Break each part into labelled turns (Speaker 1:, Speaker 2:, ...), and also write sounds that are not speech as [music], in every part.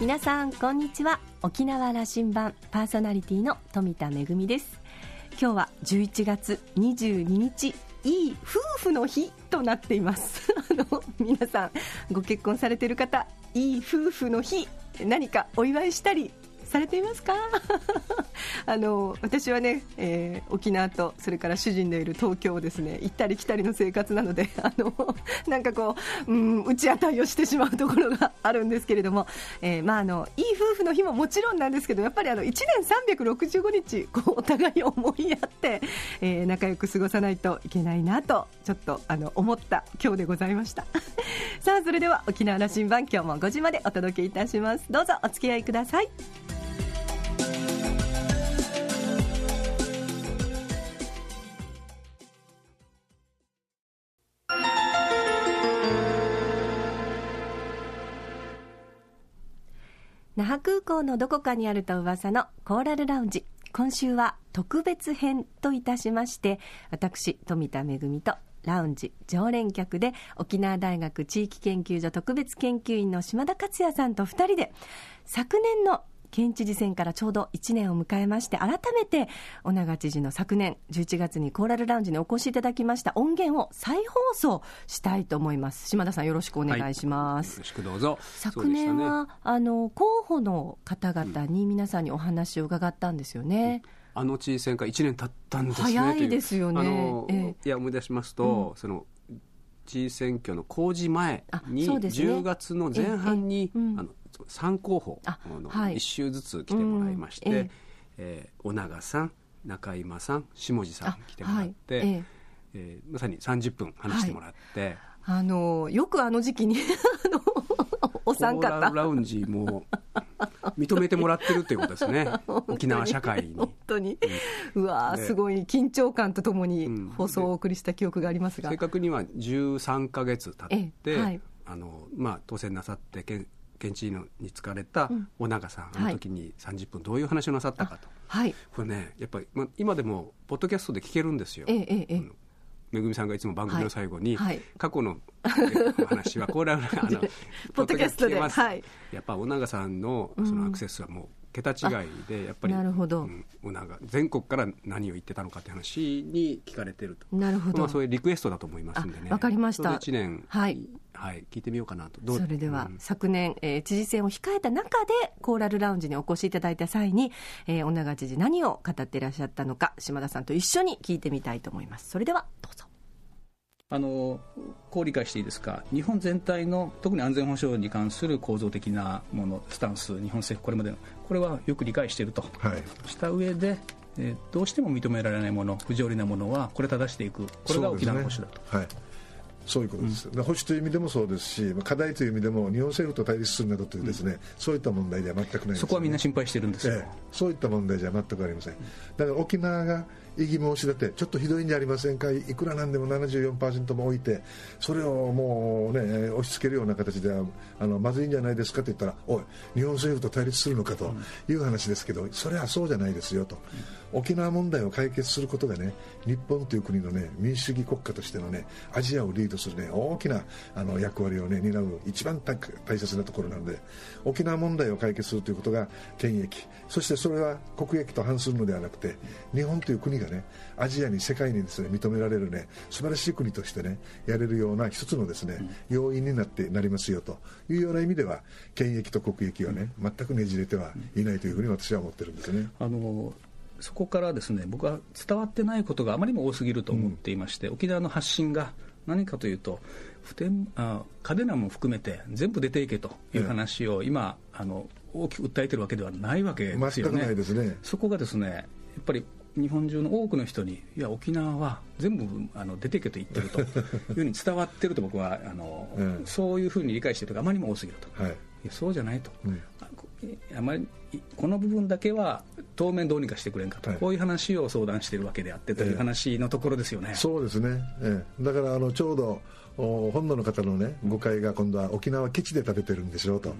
Speaker 1: 皆さんこんにちは。沖縄羅針盤パーソナリティの富田恵です。今日は11月22日いい夫婦の日となっています。[laughs] あの皆さんご結婚されている方いい夫婦の日何かお祝いしたりされていますか？[laughs] あの私はね、えー、沖縄とそれから主人のいる東京をですね行ったり来たりの生活なので [laughs] あのなんかこう、うん、打ち当たりをしてしまうところがあるんですけれども、えー、まあ、あのいい夫婦の日ももちろんなんですけどやっぱりあの1年365日こうお互い思いやって、えー、仲良く過ごさないといけないなとちょっとあの思った今日でございました。[laughs] さあそれでは沖縄羅針盤今日も5時までお届けいたします。どうぞお付き合いください。那覇空港のどこかにあると噂のコーラルラウンジ今週は特別編といたしまして私富田恵とラウンジ常連客で沖縄大学地域研究所特別研究員の島田克也さんと2人で昨年の県知事選からちょうど1年を迎えまして改めて尾長知事の昨年11月にコーラルラウンジにお越しいただきました。音源を再放送したいと思います。島田さんよろしくお願いします、
Speaker 2: はい、よろしくどうぞ。
Speaker 1: 昨年は、ね、あの候補の方々に皆さんにお話を伺ったんですよね、うん。
Speaker 2: あの知事選から1年経ったんですね。
Speaker 1: 早いですよね。あの、
Speaker 2: ええ、いや思い出しますと、うん、その知事選挙の公示前に、ね、10月の前半に、えうん、あの3候補の1周ずつ来てもらいまして、うん、ええー、尾長さん中今さん下地さん来てもらって、はい、ええ。ー、まさに30分話してもらって、はい、
Speaker 1: あのよくあの時期に [laughs] お三方。
Speaker 2: ラウンジも認めてもらってるっていうことですね。[laughs] 沖縄社会に。
Speaker 1: 本当に、うん、うわすごい緊張感とともに放送をお送りした記憶がありますが、
Speaker 2: 正確には13か月経って、はい、あのまあ、当選なさって県知事のに就かれた尾長さん、うん、あの時に30分どういう話をなさったかと、はい、これねやっぱり、まあ、今でもポッドキャストで聞けるんですよ。えええめぐみさんがいつも番組の最後に、はい。はい、過去のお話は [laughs] これはあの
Speaker 1: ポッドキャストで、
Speaker 2: はい、やっぱ尾長さんのそのアクセスはもう桁違いでやっぱりなるほど、うん、全国から何を言ってたのかって話に聞かれてると。
Speaker 1: なるほど、
Speaker 2: まあ、そういうリクエストだと思いますんでね。
Speaker 1: わかりました。
Speaker 2: 1年、はい、はい、聞いてみようかなと。
Speaker 1: それでは、うん、昨年、えー、知事選を控えた中でコーラルラウンジにお越しいただいた際に、えー、尾長知事何を語っていらっしゃったのか島田さんと一緒に聞いてみたいと思います。それではどうぞ。
Speaker 3: あのこう理解していいですか、日本全体の特に安全保障に関する構造的なもの、スタンス、日本政府、これまでの、これはよく理解していると、はい、した上で、えー、どうしても認められないもの、不条理なものは、これ正していく、これが沖縄の保守だと。はい
Speaker 4: そういうことです、うん、保守という意味でもそうですし、課題という意味でも、日本政府と対立するなどというですね、うん、そういった問題では全くない、ね、
Speaker 3: そこはみんな心配してるんですよ、ええ、
Speaker 4: そういった問題じゃ全くありません。だから沖縄が異議申し立てちょっとひどいんじゃありませんか？いくらなんでも74%も置いてそれをもう、ね、押し付けるような形ではあのまずいんじゃないですかと言ったらおい日本政府と対立するのかという話ですけどそれはそうじゃないですよと沖縄問題を解決することがね日本という国の、ね、民主主義国家としての、ね、アジアをリードする、ね、大きなあの役割を、ね、担う一番大切なところなので沖縄問題を解決するということが権益そしてそれは国益と反するのではなくて日本という国がねアジアに世界にですね認められるね素晴らしい国としてねやれるような一つのですね、要因になってなりますよというような意味では権益と国益はね全くねじれてはいないというふうに私は思ってるんですね。
Speaker 3: あのそこからですね僕は伝わってないことがあまりにも多すぎると思っていまして、うん、沖縄の発信が何かというと普天あ嘉手納も含めて全部出ていけという話を今、あの大きく訴えてるわけではないわけですよね。ね。そこがですねやっぱり日本中の多くの人にいや沖縄は全部あの出てけと言ってるというふうに伝わってると僕はあの、うん、そういうふうに理解している人があまりにも多すぎると、はい、いやそうじゃないと、うん、あまりこの部分だけは当面どうにかしてくれんかと、はい、こういう話を相談しているわけであってという話のところですよね、
Speaker 4: そうですね、ええ、だからあのちょうど本土の方のね誤解が今度は沖縄基地で食べてるんでしょうと、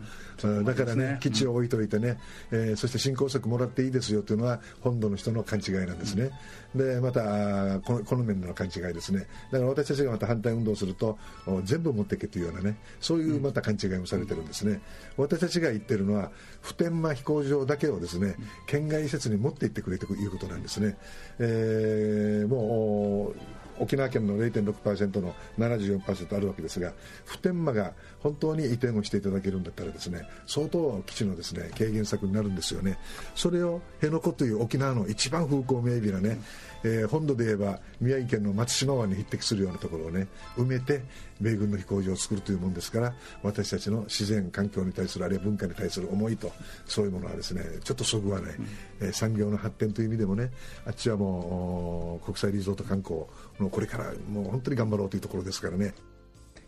Speaker 4: うん、だからね基地を置いといてね、うん、えー、そして新興作もらっていいですよというのは本土の人の勘違いなんですね、うん、でまたこのこの面の勘違いですね。だから私たちがまた反対運動をすると全部持っていけというようなねそういうまた勘違いもされてるんですね、私たちが言ってるのは普天間飛行場だけをですね県外施設に持って行ってくれということなんですね、えー、もう沖縄県の0.6%の74%あるわけですが普天間が本当に移転をしていただけるんだったらですね相当基地のですね軽減策になるんですよね。それを辺野古という沖縄の一番風光明媚なね、えー、本土で言えば宮城県の松島湾に匹敵するようなところをね埋めて米軍の飛行場を作るというものですから私たちの自然環境に対するあるいは文化に対する思いとそういうものはですねちょっとそぐわない、うん、えー、産業の発展という意味でもねあっちはもう国際リゾート観光のこれからもう本当に頑張ろうというところですからね。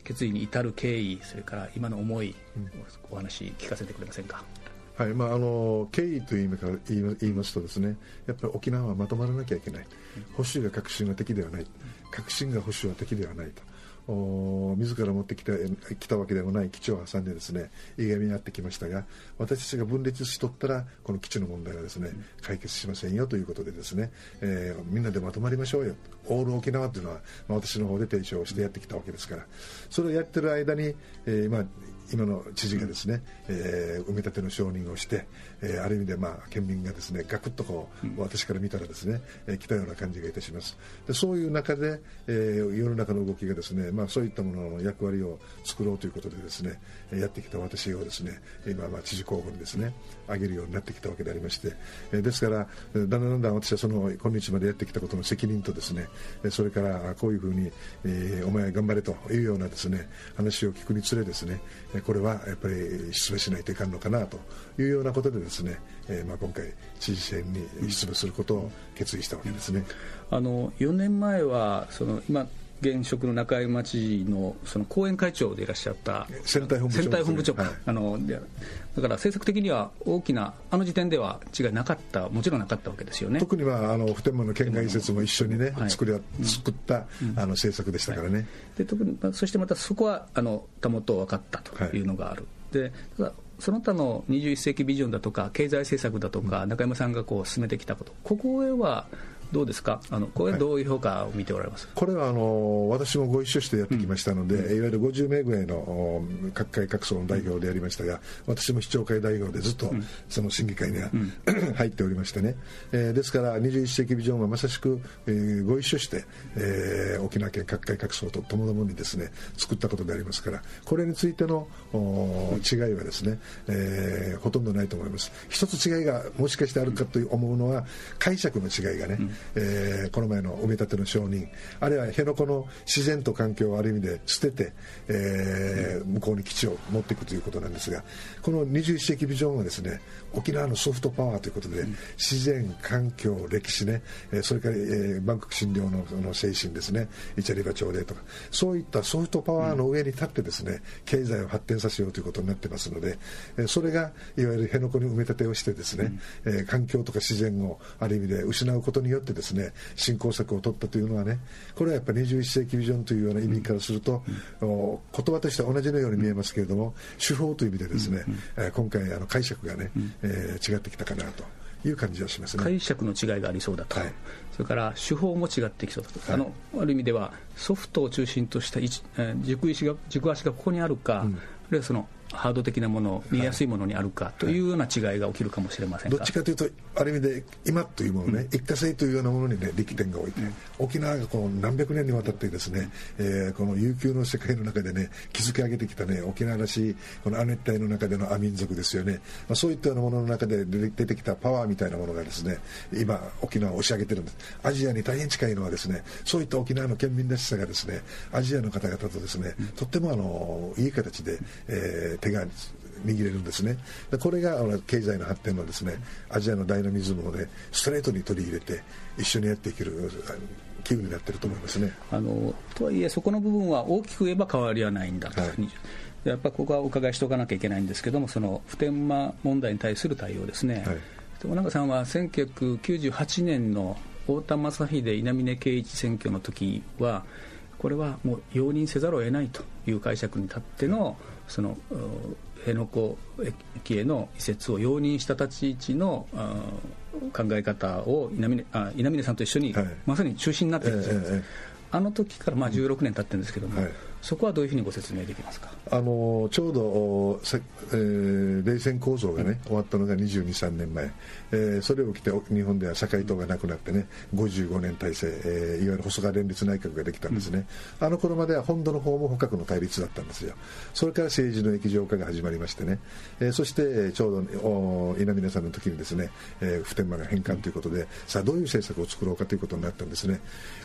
Speaker 3: 決意に至る経緯それから今の思い、うん、お話聞かせてくれませんか？
Speaker 4: はいまあ、あの経緯という意味から言いますとですねやっぱり沖縄はまとまらなきゃいけない、保守が革新は敵ではない、革新が保守は敵ではないと。自ら持ってきたきたわけでもない基地を挟んでですねいがみになってきましたが私たちが分裂しとったらこの基地の問題はですね解決しませんよということでですね、えー、みんなでまとまりましょうよ。オール沖縄というのは、まあ、私の方で提唱してやってきたわけですから。それをやってる間に、えーまあ、今の知事がですね、えー、埋め立ての承認をして、えー、ある意味で、まあ、県民がですねガクッとこう、私から見たらですね、えー、来たような感じがいたします。でそういう中で、えー、世の中の動きがですね、まあ、そういったものの役割を作ろうということでですねやってきた私をですね今、まあ、知事候補にですね上げるようになってきたわけでありまして、え、ですからだんだんだんだん私はその今日までやってきたことの責任とですねそれからこういうふうに、えー、お前頑張れというようなですね話を聞くにつれですねこれはやっぱり出馬しないといかんのかなというようなことでですね、えー、まあ今回知事選に出馬することを決意したわけですね。
Speaker 3: あの4年前はその今現職の中山知事のその後援会長でいらっしゃった
Speaker 4: 選対本部長、
Speaker 3: ね、本部長、はい、あのだから政策的には大きなあの時点では違いなかったもちろんなかったわけですよね。
Speaker 4: 特にはあの普天間の県外移設も一緒にね、はい、作り作った、うん、あの政策でしたからね、はい、
Speaker 3: で特にそしてまたそこはあの保と分かったというのがある、でただその他の21世紀ビジョンだとか経済政策だとか、中山さんがこう進めてきたことここへはどうですか、あのこれ、どういう評価を見ておられます、はい、
Speaker 4: これはあの私もご一緒してやってきましたので、うん、いわゆる50名ぐらいの各界各層の代表でやりましたが、私も市長会代表でずっとその審議会には、うん、[clears throat] 入っておりましてね、えー、ですから21世紀ビジョンはまさしく、えー、ご一緒して、えー、沖縄県各界各層とともどもにですね作ったことでありますから、これについての違いはですね、えー、ほとんどないと思います。一つ違いがもしかしてあるかと思うのは解釈の違いがね、うんえー、この前の埋め立ての承認あるいは辺野古の自然と環境をある意味で捨てて、えー、向こうに基地を持っていくということなんですがこの21世紀ビジョンはですね沖縄のソフトパワーということで、自然環境歴史ね、えー、それから、えー、バンコク診療のの精神ですねイチャリバ朝礼とかそういったソフトパワーの上に立ってですね経済を発展させようということになってますので、えー、それがいわゆる辺野古に埋め立てをしてですね、うん、えー、環境とか自然をある意味で失うことによってですね振興策を取ったというのはねこれはやっぱり21世紀ビジョンというような意味からすると、うん、言葉としては同じのように見えますけれども、手法という意味でですね、うん、今回あの解釈がね、えー、違ってきたかなと。いう感じはしますね。
Speaker 3: 解釈の違いがありそうだと、はい、それから手法も違ってきそうだと、はい、あのある意味ではソフトを中心とした軸石が軸足がここにあるか、うん、あるいはそのハード的なもの、見えやすいものにあるかというような違いが起きるかもしれません
Speaker 4: どっちかというと、ある意味で今というものね、一過性というようなものにね、力点が置いて、沖縄がこう何百年にわたってですね、えー、この悠久の世界の中でね、築き上げてきたね、沖縄らしい、この亜熱帯の中でのア民族ですよね、まあ、そういったようなものの中で出てきたパワーみたいなものがですね、今、沖縄を押し上げてるんです。アジアに大変近いのはですね、そういった沖縄の県民らしさがですね、アジアの方々とですね、とってもあのいい形で、えー、手が握れるんですね。これが経済の発展のですねアジアのダイナミズムをねストレートに取り入れて一緒にやっていける機運になってると思いますね。
Speaker 3: あのとはいえそこの部分は大きく言えば変わりはないんだと、はい、やっぱここはお伺いしておかなきゃいけないんですけどもその普天間問題に対する対応ですね、はい、尾中さんは1998年の太田正秀稲峰圭一選挙の時はこれはもう容認せざるを得ないという解釈に立ってのその辺野古駅への移設を容認した立ち位置の考え方を稲峰あ稲峰さんと一緒に、まさに中心になっているんですよ、ええ、あの時からまあ16年経ってるんですけども、はいそこはどういうふうにご説明できますか？
Speaker 4: あのちょうど、えー、冷戦構造がね、終わったのが22、3年前、えー、それを受けて日本では社会党がなくなってね、55年体制、えー、いわゆる細川連立内閣ができたんですね、うん、あの頃までは本土の方も捕獲の対立だったんですよ、それから政治の液状化が始まりましてね、えー、そしてちょうど稲峰さんの時にですね、えー、普天間が返還ということで、さあ、どういう政策を作ろうかということになったんですね、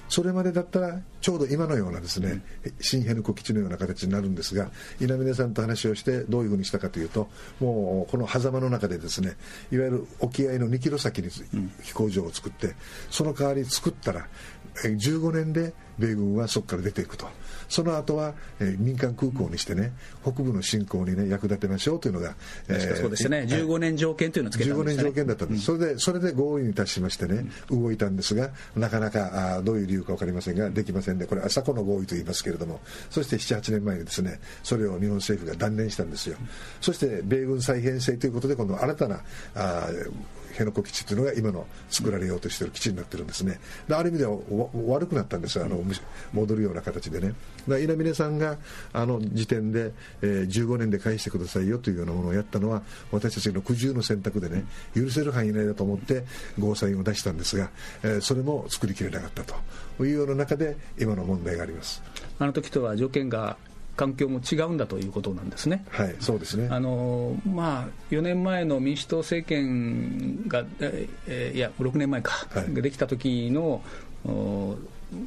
Speaker 4: それまでだったら、ちょうど今のようなですね、新ヘヌ基地のような形になるんですが稲峰さんと話をしてどういうふうにしたかというともうこの狭間の中でですねいわゆる沖合の2キロ先に飛行場を作ってその代わり作ったら15年で米軍はそこから出ていくと。その後は、えー、民間空港にしてね、北部の侵攻にね、役立てましょうというのが、
Speaker 3: えー、そうですね、15年条件というのをつけたんです、ね、15
Speaker 4: 年条件だったんです、うん、それで、それで合意に達しましてね、動いたんですが、なかなかあどういう理由か分かりませんが、できませんで、これ、朝子の合意と言いますけれども、そして7、8年前にですね、それを日本政府が断念したんですよ。そして、米軍再編成ということで、今度新たなあ辺野古基地というのが今の作られようとしている基地になってるんですね。である意味では悪くなったんですあの戻るような形でね。稲峰さんがあの時点で、えー、15年で返してくださいよというようなものをやったのは私たちの苦渋の選択でね許せる範囲内だと思ってゴーサインを出したんですが、えー、それも作りきれなかったというような中で今の問題があります
Speaker 3: あの時とは条件が環境も違うんだということなんですね。
Speaker 4: はい、そうですね。
Speaker 3: あのまあ4年前の民主党政権が、えー、いや6年前か、はい、できた時の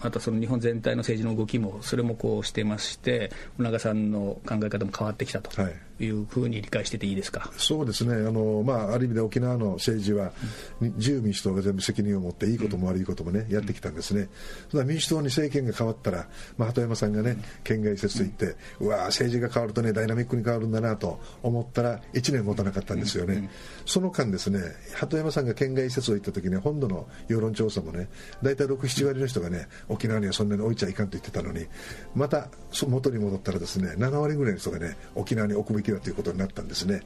Speaker 3: またその日本全体の政治の動きもそれもこうしてまして小長さんの考え方も変わってきたと。はいいうふうに理解してていいですか？
Speaker 4: そうですね。あの、まあ、ある意味で沖縄の政治は、うん、自由民主党が全部責任を持っていいことも悪いこともね、やってきたんですね、うん、民主党に政権が変わったら、まあ、鳩山さんがね県外説と言って、うん、わ政治が変わるとねダイナミックに変わるんだなと思ったら1年持たなかったんですよね、うん、その間ですね鳩山さんが県外説を言った時に本土の世論調査もね大体67割の人がね沖縄にはそんなに置いちゃいかんと言ってたのにまた元に戻ったらですね7割ぐらいの人がね沖縄に置くべきだということになったんですね。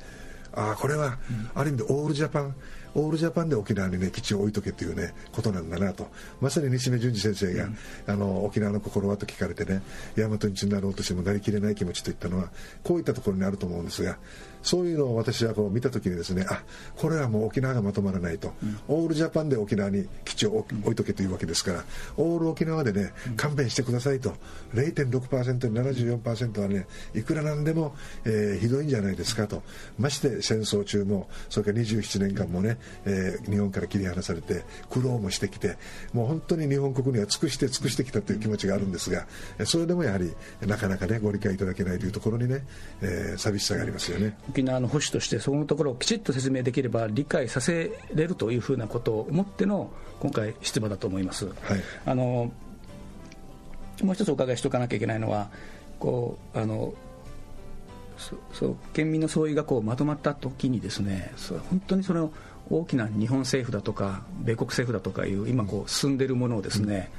Speaker 4: あこれは、ある意味でオールジャパンオールジャパンで沖縄にね基地を置いとけというねことなんだなと。まさに西目淳二先生が、うん、あの沖縄の心はと聞かれてね大和になろうとしてもなりきれない気持ちといったのはこういったところにあると思うんですがそういうのを私はこう見た時にですねあこれはもう沖縄がまとまらないと、うん、オールジャパンで沖縄に基地を置いとけというわけですからオール沖縄でね勘弁してくださいと。0.6%に74%はねいくらなんでも、えー、ひどいんじゃないですかと。まして戦争中もそれから27年間もね、えー、日本から切り離されて苦労もしてきてもう本当に日本国には尽くして尽くしてきたという気持ちがあるんですがそれでもやはりなかなかねご理解いただけないというところにね、えー、寂しさがありますよね。
Speaker 3: 沖縄の保守としてそのところをきちっと説明できれば理解させれるというふうなことを思っての今回出馬だと思います。はい、あのもう一つお伺いしておかなきゃいけないのはこうあのそう県民の総意がこうまとまった時にですね本当にその大きな日本政府だとか米国政府だとかいう今こう進んでいるものをですね、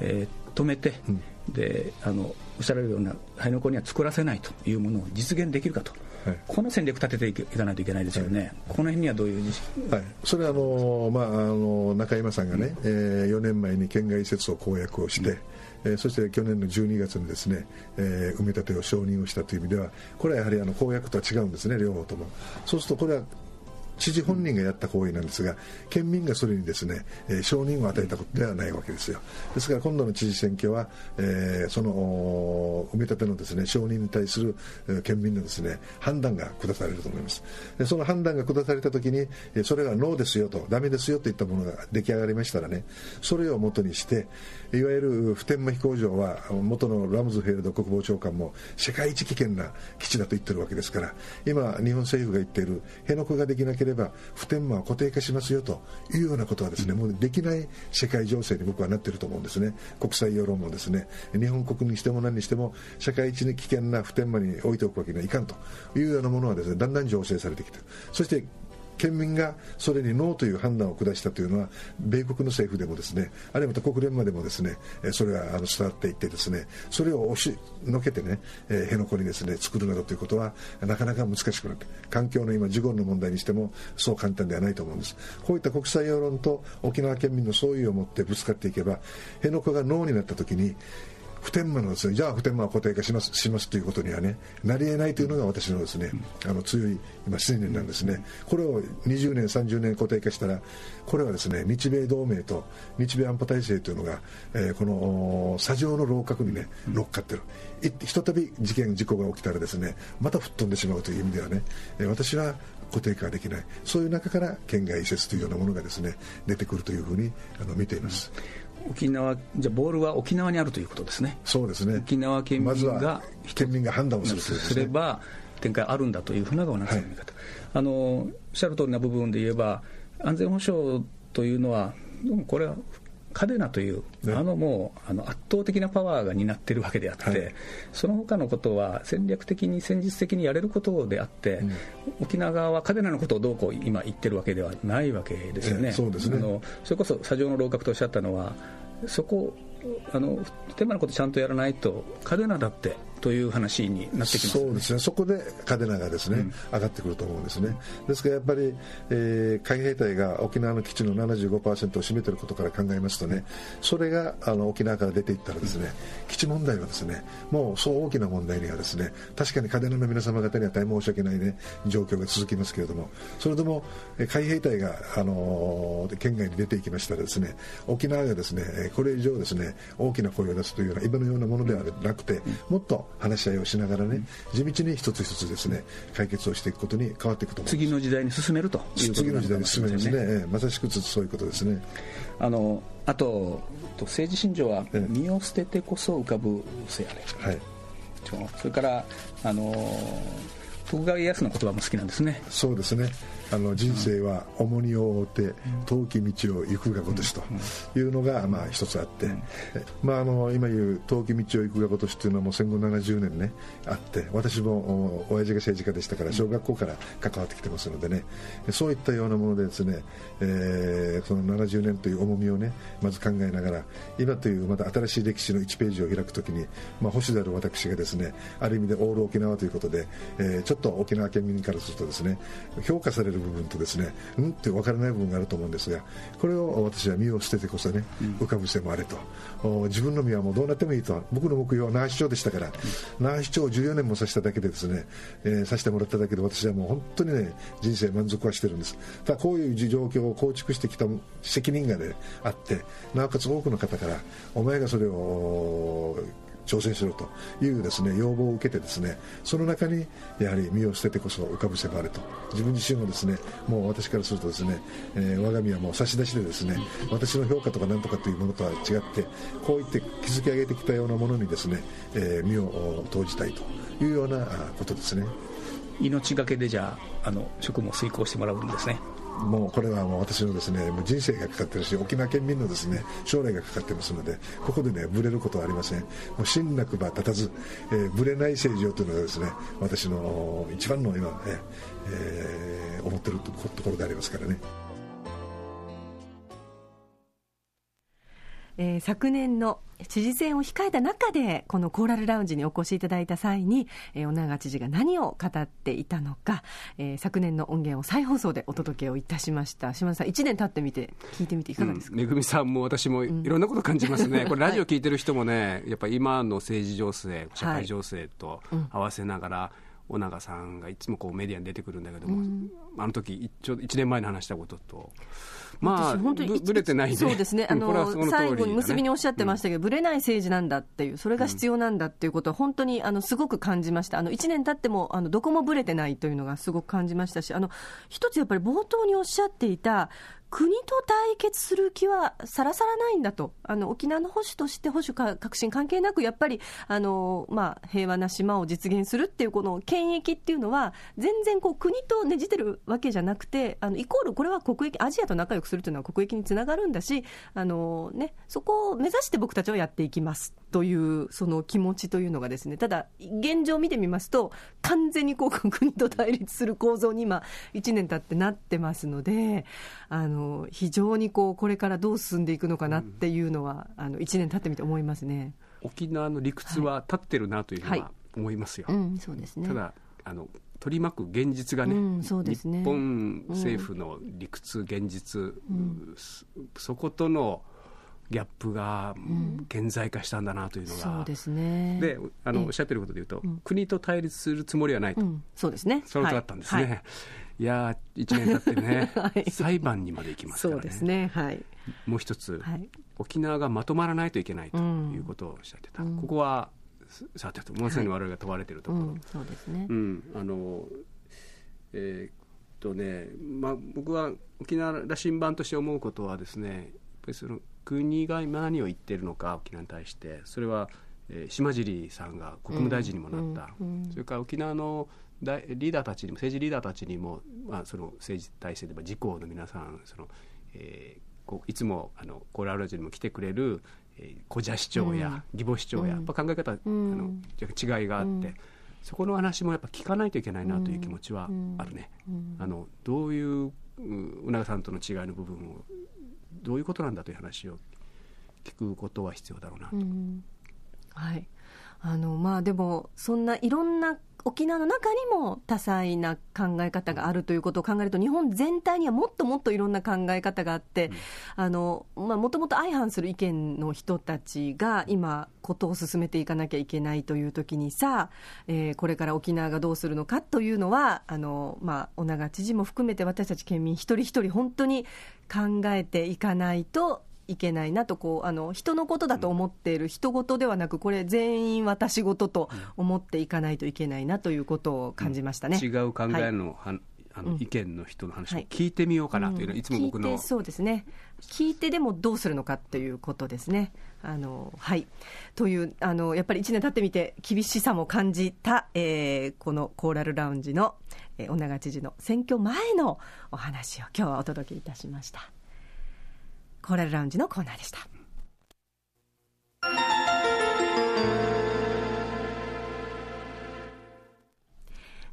Speaker 3: うん、えー、止めて、うん、であのおっしゃられるような辺野古には作らせないというものを実現できるかと。はい、この戦略立てていかないといけないですよね、はい、この辺にはどういう
Speaker 4: はい、それはあの、まあ、あの中山さんがね、うん、えー、4年前に県外施設を公約をして、うん。えー、そして去年の12月にですね、えー、埋め立てを承認をしたという意味ではこれはやはりあの公約とは違うんですね両方とも。そうするとこれは知事本人がやった行為なんですが、県民がそれにですね、えー、承認を与えたことではないわけですよ。ですから今度の知事選挙は、えー、その埋め立てのですね承認に対する、えー、県民のですね判断が下されると思います。でその判断が下されたときに、えー、それがノーですよと、ダメですよといったものが出来上がりましたらね、それをもとにして、いわゆる普天間飛行場は元のラムズフェルド国防長官も世界一危険な基地だと言ってるわけですから、今日本政府が言っている辺野古ができなければ普天間は固定化しますよというようなことはですね、もうできない世界情勢に僕はなっていると思うんですね。国際世論もですね日本国にしても何にしても社会一に危険な普天間に置いておくわけにはいかんというようなものはですねだんだん醸成されてきてそして県民がそれにノーという判断を下したというのは米国の政府でもですねあるいはまた国連までもですねそれがあの伝わっていってですねそれを押しのけてね、辺野古にですね作るなどということはなかなか難しくなって環境の今事故の問題にしてもそう簡単ではないと思うんです。こういった国際世論と沖縄県民の総意を持ってぶつかっていけば辺野古がノーになった時に普天間のですねじゃあ普天間は固定化しますしますということにはねなり得ないというのが私のですね、あの強い今信念なんですね。これを20年30年固定化したらこれはですね日米同盟と日米安保体制というのが、えー、この砂上の楼閣にね乗っかってる。ひとたび事件事故が起きたらですねまた吹っ飛んでしまうという意味ではね、えー、私は固定化できない。そういう中から県外移設というようなものがですね出てくるというふうにあの見ています。
Speaker 3: 沖縄じゃボールは沖縄にあるということですね。
Speaker 4: そうですね。
Speaker 3: 沖縄県民が、
Speaker 4: 県民が判断をする
Speaker 3: すれば展開あるんだというふうながなさんの見方。はい、あのおっしゃる通りな部分で言えば安全保障というのはこれはカデナという、ね、あのもうあの圧倒的なパワーが担っているわけであって、はい、その他のことは戦略的に戦術的にやれることであって、うん、沖縄側はカデナのことをどうこう今言ってるわけではないわけですよね。
Speaker 4: そうですね
Speaker 3: あのそれこそ砂上の楼閣とおっしゃったのはそこあの手間のことちゃんとやらないと嘉手納だってという話になってきます、
Speaker 4: ね、そうですね。そこで嘉手納がですね、うん、上がってくると思うんですね。ですからやっぱり、えー、海兵隊が沖縄の基地の75%を占めていることから考えますとねそれがあの沖縄から出ていったらですね、うん、基地問題はですねもうそう大きな問題にはですね確かに嘉手納の皆様方には大変申し訳ないね状況が続きますけれどもそれでも海兵隊があの県外に出ていきましたらですね沖縄がですねこれ以上ですね大きな声を出すというような今のようなものではなくてもっと話し合いをしながらね地道に一つ一つですね解決をしていくことに変わっていくと思います。
Speaker 3: 次の時代に進めるという
Speaker 4: 次の時代に進めますね、まさしくそういうことですね。
Speaker 3: あのあと政治信条は身を捨ててこそ浮かぶせやれ、はい、それからあの徳川家康の言葉も好きなんですね。
Speaker 4: そうですねあの人生は重荷を負って遠き道を行くがごとしというのが、まあ、一つあって、まあ、あの今言う遠き道を行くがごとしというのはもう戦後70年ねあって私も親父が政治家でしたから小学校から関わってきてますのでねそういったようなものでですね、えー、その70年という重みをねまず考えながら今というまた新しい歴史の1ページを開くときに、まあ、星である私がですねある意味でオール沖縄ということで、えー、ちょっと沖縄県民からするとですね評価されるる部分とですねうんって分からない部分があると思うんですがこれを私は身を捨ててこそね、浮かぶせもあれと。自分の身はもうどうなってもいいと僕の目標は那覇市長でしたから、那覇市長を14年もさせただけでですね、えー、させてもらっただけで私はもう本当にね人生満足はしてるんです。ただこういう状況を構築してきた責任がねあってなおかつ多くの方からお前がそれを挑戦しろというですね要望を受けてですねその中にやはり身を捨ててこそ浮かぶせばあると自分自身もですねもう私からするとですね、えー、我が身はもう差し出しでですね私の評価とか何とかというものとは違ってこういって築き上げてきたようなものにですね、えー、身を投じたいというようなことですね。
Speaker 3: 命がけでじゃああの職務を遂行してもらうんですね。
Speaker 4: もうこれはもう私のですねもう人生がかかってるし沖縄県民のですね将来がかかってますのでここでねぶれることはありませんもう信なくば立たず、えー、ぶれない政治をというのがですね私の一番の今、ねえー、思ってるところでありますからね。
Speaker 1: えー、昨年の知事選を控えた中で、このコーラルラウンジにお越しいただいた際に、えー、小長知事が何を語っていたのか、えー、昨年の音源を再放送でお届けをいたしました。島田さん、1年経ってみて、聞いてみていかがですか、
Speaker 2: うん、めぐみさんも私もいろんなこと感じますね。うん、これ、ラジオ聞いてる人もね、やっぱり今の政治情勢、社会情勢と合わせながら、はい尾長さんがいつもこうメディアに出てくるんだけども、うん、あの時ちょうど1年前に話したこととまあ、本当にぶれてないね、
Speaker 1: そうですね、あの、ね、最後に結びにおっしゃってましたけど、ぶ、うん、れない政治なんだっていう、それが必要なんだっていうことは、本当にあのすごく感じました、あの1年経ってもあのどこもぶれてないというのがすごく感じましたし、あの一つやっぱり冒頭におっしゃっていた、国と対決する気はさらさらないんだと、あの沖縄の保守として保守か革新関係なく、やっぱりあの、まあ、平和な島を実現するっていう、この権益っていうのは、全然こう国とねじてるわけじゃなくてあのイコールこれは国益アジアと仲良くするというのは国益につながるんだしあの、ね、そこを目指して僕たちはやっていきます。というその気持ちというのがですねただ現状を見てみますと完全にこう国と対立する構造に今1年経ってなってますのであの非常にこうこれからどう進んでいくのかなっていうのは、うん、あの1年経ってみて思いますね。
Speaker 2: 沖縄の理屈は立ってるなというふうには思いますよ。はいはいうん、そうですね。ただあの取り巻く現実がねうんね、日本政府の理屈、現実、うん、そことのギャップが顕在化したんだなというのが、
Speaker 1: そうですね。
Speaker 2: であのおっしゃってることでいうと、国と対立するつもりはないと、
Speaker 1: そうですね。
Speaker 2: そのとだったんですね。はい。い。や1年経ってね、[laughs] はい、裁判にまで行きますからね、そうですね。はい、もう一つ、はい、沖縄がまとまらないといけないということをおっしゃってた、うん、ここはさてとまさに我々が問われているところ、そうですね、うん、あのえー、っとね、まあ、僕は沖縄羅針盤として思うことはですねやっぱりその国が今何を言っているのか沖縄に対してそれは、えー、島尻さんが国務大臣にもなった、うんうん、それから沖縄のリーダーたちにも政治リーダーたちにも、まあ、その政治体制で自公の皆さんその、えー、こういつもあのコーラルラジオにも来てくれる古社市長や義母市長や、やっぱ考え方、あの違いがあって、そこの話もやっぱ聞かないといけないなという気持ちはあるね。あのどういううながさんとの違いの部分をどういうことなんだという話を聞くことは必要だろうなと。
Speaker 1: はいあのまあ、でも、そんないろんな沖縄の中にも多彩な考え方があるということを考えると、日本全体にはもっともっといろんな考え方があって、もともと相反する意見の人たちが今、ことを進めていかなきゃいけないというときにさ、えー、これから沖縄がどうするのかというのは、あのまあ、小長知事も含めて私たち県民一人一人、本当に考えていかないといけないなとこうあの人のことだと思っている人事ではなくこれ全員私事と思っていかないといけないなということを感じましたね、
Speaker 2: うん、違う考えの、はい、あの意見の人の話を聞いてみようかなというのは、い。つも僕の、
Speaker 1: そうですね。聞いてでもどうするのかっていうことですね。あのはい。というあのやっぱり1年経ってみて厳しさも感じた、えー、このコーラルラウンジの、えー、小長知事の選挙前のお話を今日はお届けいたしました。コーラルラウンジのコーナーでした。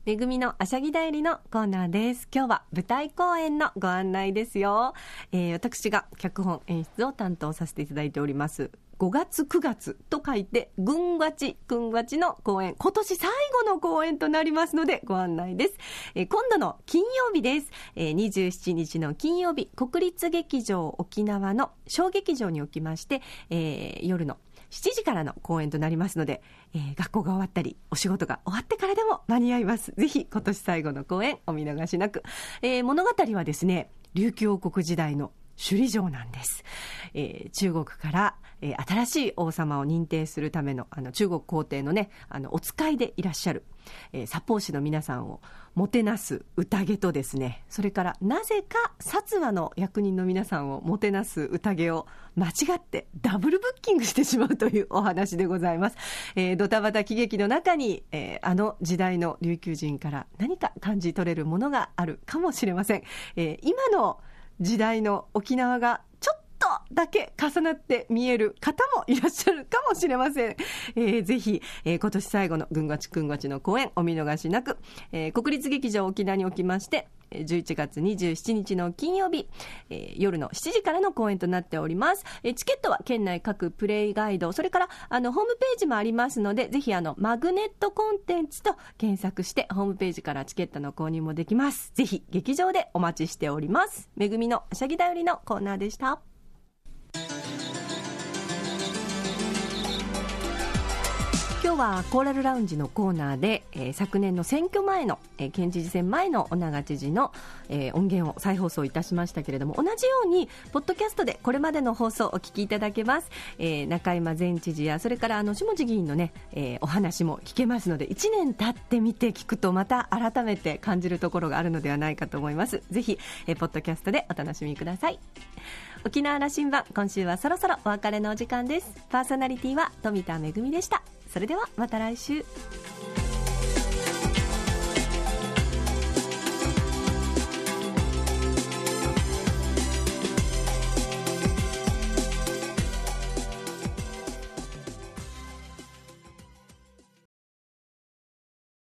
Speaker 1: めぐみのあしゃぎだよりのコーナーです。今日は舞台公演のご案内ですよ。えー、私が脚本演出を担当させていただいております。5月9月と書いて、ぐんわち、ぐんわちの公演、今年最後の公演となりますのでご案内です。え、今度の金曜日です。えー、27日の金曜日、国立劇場沖縄の小劇場におきまして、えー、夜の7時からの公演となりますので、えー、学校が終わったり、お仕事が終わってからでも間に合います。ぜひ今年最後の公演お見逃しなく。えー、物語はですね、琉球王国時代の首里城なんです。えー、中国から、えー、新しい王様を認定するためのあの中国皇帝のねあのお使いでいらっしゃる、えー、札幌市の皆さんをもてなす宴とですねそれからなぜか薩摩の役人の皆さんをもてなす宴を間違ってダブルブッキングしてしまうというお話でございます、えー、ドタバタ喜劇の中に、えー、あの時代の琉球人から何か感じ取れるものがあるかもしれません、えー、今の時代の沖縄がとだけ重なって見える方もいらっしゃるかもしれません。えー、ぜひ、えー、今年最後のぐんがちくんがちの公演お見逃しなく、えー、国立劇場沖縄におきまして、11月27日の金曜日、えー、夜の7時からの公演となっております。えー、チケットは県内各プレイガイド、それからあのホームページもありますので、ぜひあのマグネットコンテンツと検索してホームページからチケットの購入もできます。ぜひ劇場でお待ちしております。めぐみのあしゃぎだよりのコーナーでした。今日はコーラルラウンジのコーナーで、えー、昨年の選挙前の、えー、県知事選前の尾長知事の、えー、音源を再放送いたしましたけれども同じようにポッドキャストでこれまでの放送をお聞きいただけます、えー、中山前知事やそれからあの下地議員のね、えー、お話も聞けますので1年経ってみて聞くとまた改めて感じるところがあるのではないかと思います。ぜひ、えー、ポッドキャストでお楽しみください。沖縄羅針盤今週はそろそろお別れのお時間です。パーソナリティは富田恵でした。それではまた来週。